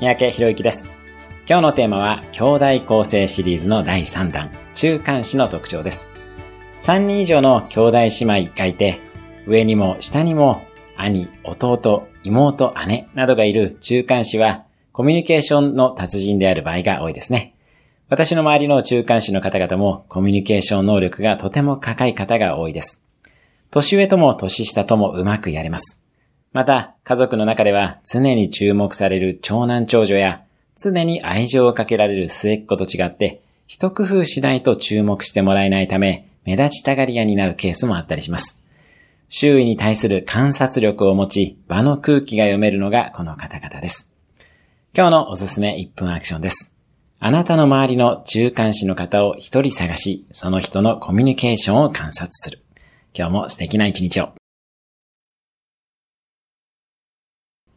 三宅博之です。今日のテーマは、兄弟構成シリーズの第3弾、中間子の特徴です。3人以上の兄弟姉妹がいて、上にも下にも兄、弟、妹、姉などがいる中間子は、コミュニケーションの達人である場合が多いですね。私の周りの中間子の方々もコミュニケーション能力がとても高い方が多いです。年上とも年下ともうまくやれます。また、家族の中では常に注目される長男長女や、常に愛情をかけられる末っ子と違って、一工夫しないと注目してもらえないため、目立ちたがり屋になるケースもあったりします。周囲に対する観察力を持ち、場の空気が読めるのがこの方々です。今日のおすすめ1分アクションです。あなたの周りの中間子の方を一人探し、その人のコミュニケーションを観察する。今日も素敵な一日を。